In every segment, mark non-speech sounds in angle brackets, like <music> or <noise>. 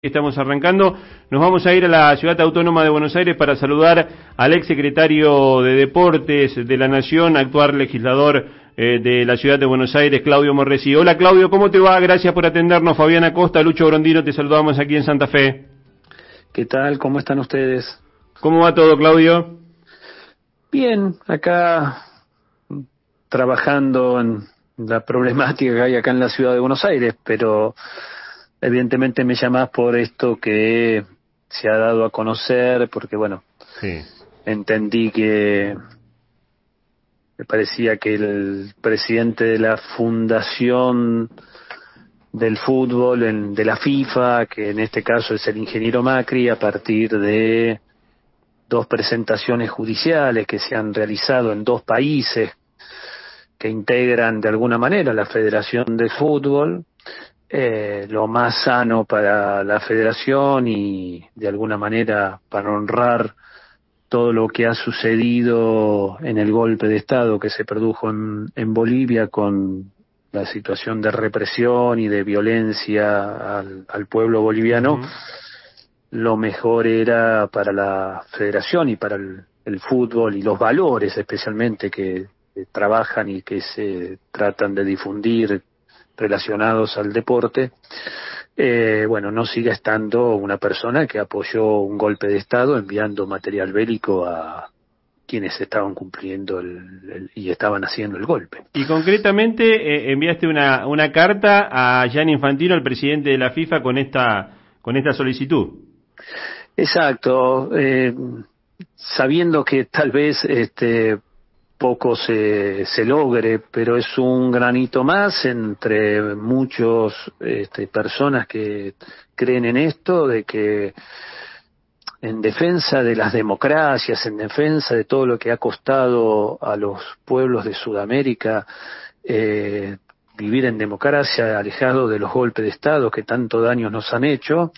Estamos arrancando. Nos vamos a ir a la Ciudad Autónoma de Buenos Aires para saludar al ex secretario de Deportes de la Nación, actual legislador eh, de la Ciudad de Buenos Aires, Claudio Morresi. Hola Claudio, ¿cómo te va? Gracias por atendernos. Fabiana Costa, Lucho Grondino, te saludamos aquí en Santa Fe. ¿Qué tal? ¿Cómo están ustedes? ¿Cómo va todo, Claudio? Bien, acá trabajando en la problemática que hay acá en la Ciudad de Buenos Aires, pero evidentemente me llamás por esto que se ha dado a conocer, porque bueno, entendí que me parecía que el presidente de la fundación del fútbol, de la FIFA, que en este caso es el ingeniero Macri, a partir de dos presentaciones judiciales que se han realizado en dos países que integran de alguna manera la Federación de Fútbol, eh, lo más sano para la federación y de alguna manera para honrar todo lo que ha sucedido en el golpe de Estado que se produjo en, en Bolivia con la situación de represión y de violencia al, al pueblo boliviano, lo mejor era para la federación y para el, el fútbol y los valores especialmente que trabajan y que se tratan de difundir relacionados al deporte, eh, bueno, no siga estando una persona que apoyó un golpe de Estado enviando material bélico a quienes estaban cumpliendo el, y estaban haciendo el golpe. Y concretamente eh, enviaste una, una carta a Gianni Infantino, el presidente de la FIFA, con esta, con esta solicitud. Exacto. Eh, sabiendo que tal vez este, poco se, se logre, pero es un granito más entre muchos este, personas que creen en esto, de que en defensa de las democracias, en defensa de todo lo que ha costado a los pueblos de Sudamérica eh, vivir en democracia, alejado de los golpes de Estado que tanto daño nos han hecho,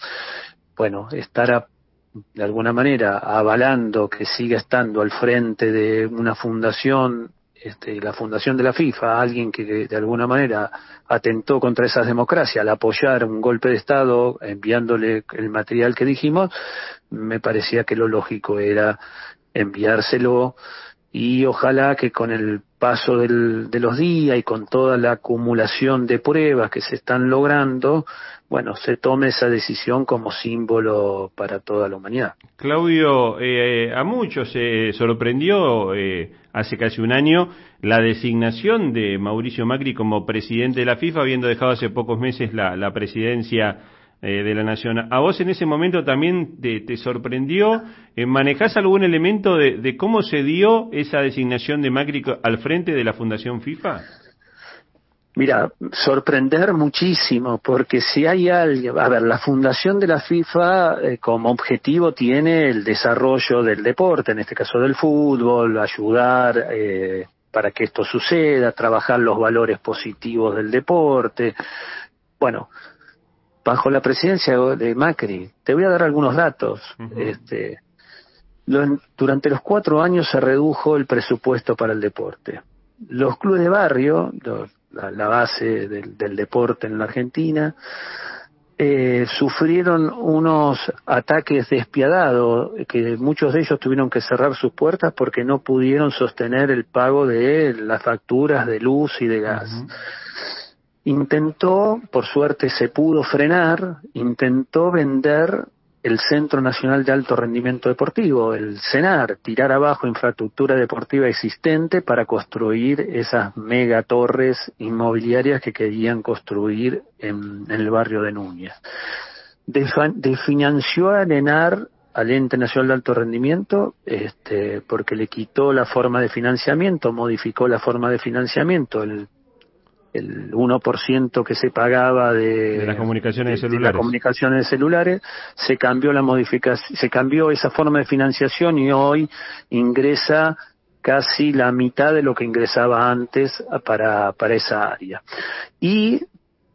bueno, estar a de alguna manera avalando que siga estando al frente de una fundación, este, la fundación de la FIFA, alguien que de alguna manera atentó contra esas democracias al apoyar un golpe de Estado enviándole el material que dijimos, me parecía que lo lógico era enviárselo y ojalá que con el paso del, de los días y con toda la acumulación de pruebas que se están logrando, bueno, se tome esa decisión como símbolo para toda la humanidad. Claudio, eh, a muchos se sorprendió eh, hace casi un año la designación de Mauricio Macri como presidente de la FIFA, habiendo dejado hace pocos meses la, la presidencia eh, de la Nación. ¿A vos en ese momento también te, sorprendió? Eh, ¿Manejás algún elemento de, de cómo se dio esa designación de Macri al frente de la Fundación FIFA? Mira, sorprender muchísimo, porque si hay alguien, a ver, la fundación de la FIFA eh, como objetivo tiene el desarrollo del deporte, en este caso del fútbol, ayudar eh, para que esto suceda, trabajar los valores positivos del deporte. Bueno, bajo la presidencia de Macri, te voy a dar algunos datos. este, durante los cuatro años se redujo el presupuesto para el deporte. Los clubes de barrio, los la, base del, del, deporte en la Argentina, eh, sufrieron unos ataques despiadados, que muchos de ellos tuvieron que cerrar sus puertas porque no pudieron sostener el pago de las facturas de luz y de gas. Intentó, por suerte se pudo frenar, intentó vender el Centro Nacional de Alto Rendimiento Deportivo, el CENAR, tirar abajo infraestructura deportiva existente para construir esas mega torres inmobiliarias que querían construir en, el barrio de Núñez. Definanció a ENAR al Ente Nacional de Alto Rendimiento este, porque le quitó la forma de financiamiento, modificó la forma de financiamiento, el el 1% que se pagaba de, las comunicaciones celulares. las comunicaciones celulares, se cambió la modificación, se cambió esa forma de financiación y hoy ingresa casi la mitad de lo que ingresaba antes para, para esa área. Y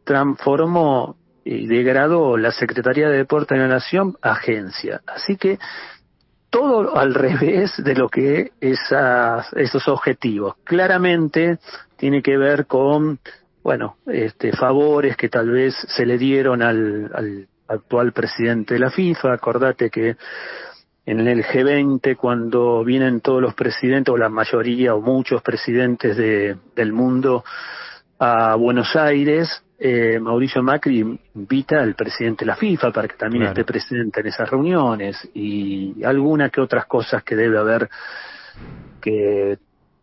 transformó y degradó la Secretaría de Deporte de la Nación agencia. Así que todo al <laughs> revés de lo que esas, esos objetivos. Claramente tiene que ver con, bueno, este, favores que tal vez se le dieron al, al actual presidente de la FIFA. Acordate que en el G20, cuando vienen todos los presidentes, o la mayoría, o muchos presidentes de, del mundo a Buenos Aires, eh, Mauricio Macri invita al presidente de la FIFA para que también esté presente en esas reuniones y alguna que otras cosas que debe haber que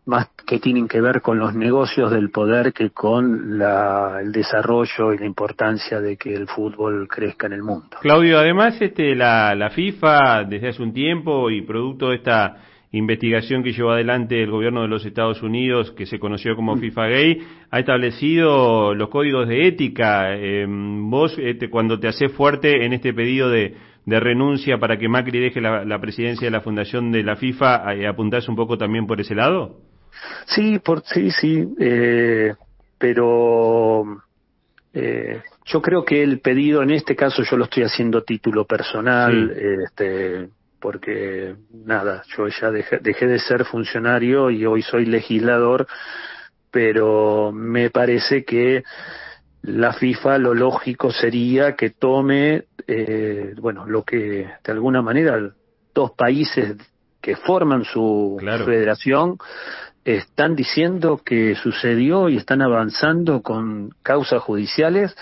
más que tienen que ver con los negocios del poder que con la, el desarrollo y la importancia de que el fútbol crezca en el mundo. Claudio, además este, la, la FIFA desde hace un tiempo y producto de esta investigación que llevó adelante el gobierno de los Estados Unidos, que se conoció como mm. FIFA Gay, ha establecido los códigos de ética. Eh, vos, este, cuando te haces fuerte en este pedido de, de renuncia para que Macri deje la, presidencia de la fundación de la FIFA, eh, ¿apuntás un poco también por ese lado? Sí, por, sí, sí, eh, pero eh, yo creo que el pedido, en este caso yo lo estoy haciendo título personal, este, porque nada, yo ya dejé, dejé de ser funcionario y hoy soy legislador, pero me parece que la FIFA lo lógico sería que tome, eh, bueno, lo que de alguna manera dos países que forman su federación están diciendo que sucedió y están avanzando con causas judiciales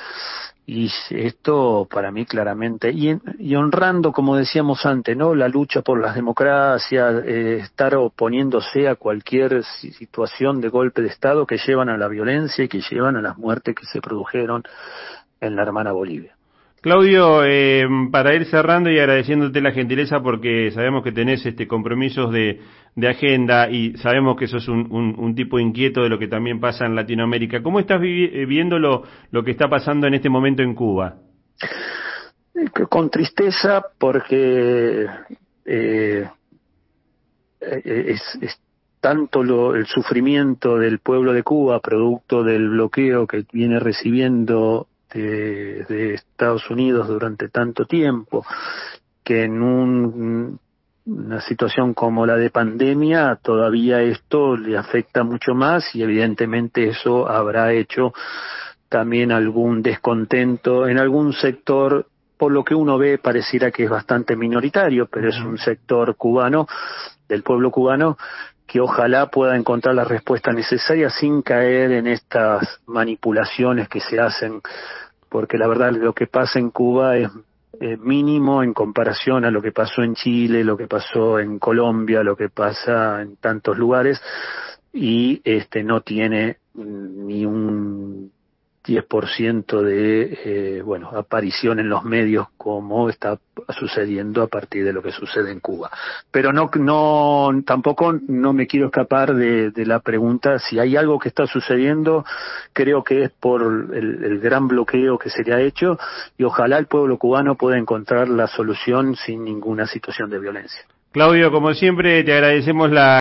y esto para mí claramente y, honrando como decíamos antes no la lucha por las democracias eh, estar oponiéndose a cualquier situación de golpe de estado que llevan a la violencia y que llevan a las muertes que se produjeron en la hermana Bolivia Claudio, eh, para ir cerrando y agradeciéndote la gentileza porque sabemos que tenés este compromisos de, agenda y sabemos que sos un, un, tipo inquieto de lo que también pasa en Latinoamérica. ¿Cómo estás eh, viendo lo, lo que está pasando en este momento en Cuba? Eh, con tristeza porque eh, es, es, tanto lo, el sufrimiento del pueblo de Cuba producto del bloqueo que viene recibiendo de, Estados Unidos durante tanto tiempo, que en una situación como la de pandemia todavía esto le afecta mucho más y evidentemente eso habrá hecho también algún descontento en algún sector por lo que uno ve pareciera que es bastante minoritario, pero es un sector cubano, del pueblo cubano, que ojalá pueda encontrar la respuesta necesaria sin caer en estas manipulaciones que se hacen, porque la verdad lo que pasa en Cuba es mínimo en comparación a lo que pasó en Chile, lo que pasó en Colombia, lo que pasa en tantos lugares y este no tiene ni un 10% de eh, bueno aparición en los medios como está sucediendo a partir de lo que sucede en Cuba. Pero no no tampoco no me quiero escapar de, de la pregunta si hay algo que está sucediendo creo que es por el, el, gran bloqueo que se le ha hecho y ojalá el pueblo cubano pueda encontrar la solución sin ninguna situación de violencia. Claudio como siempre te agradecemos la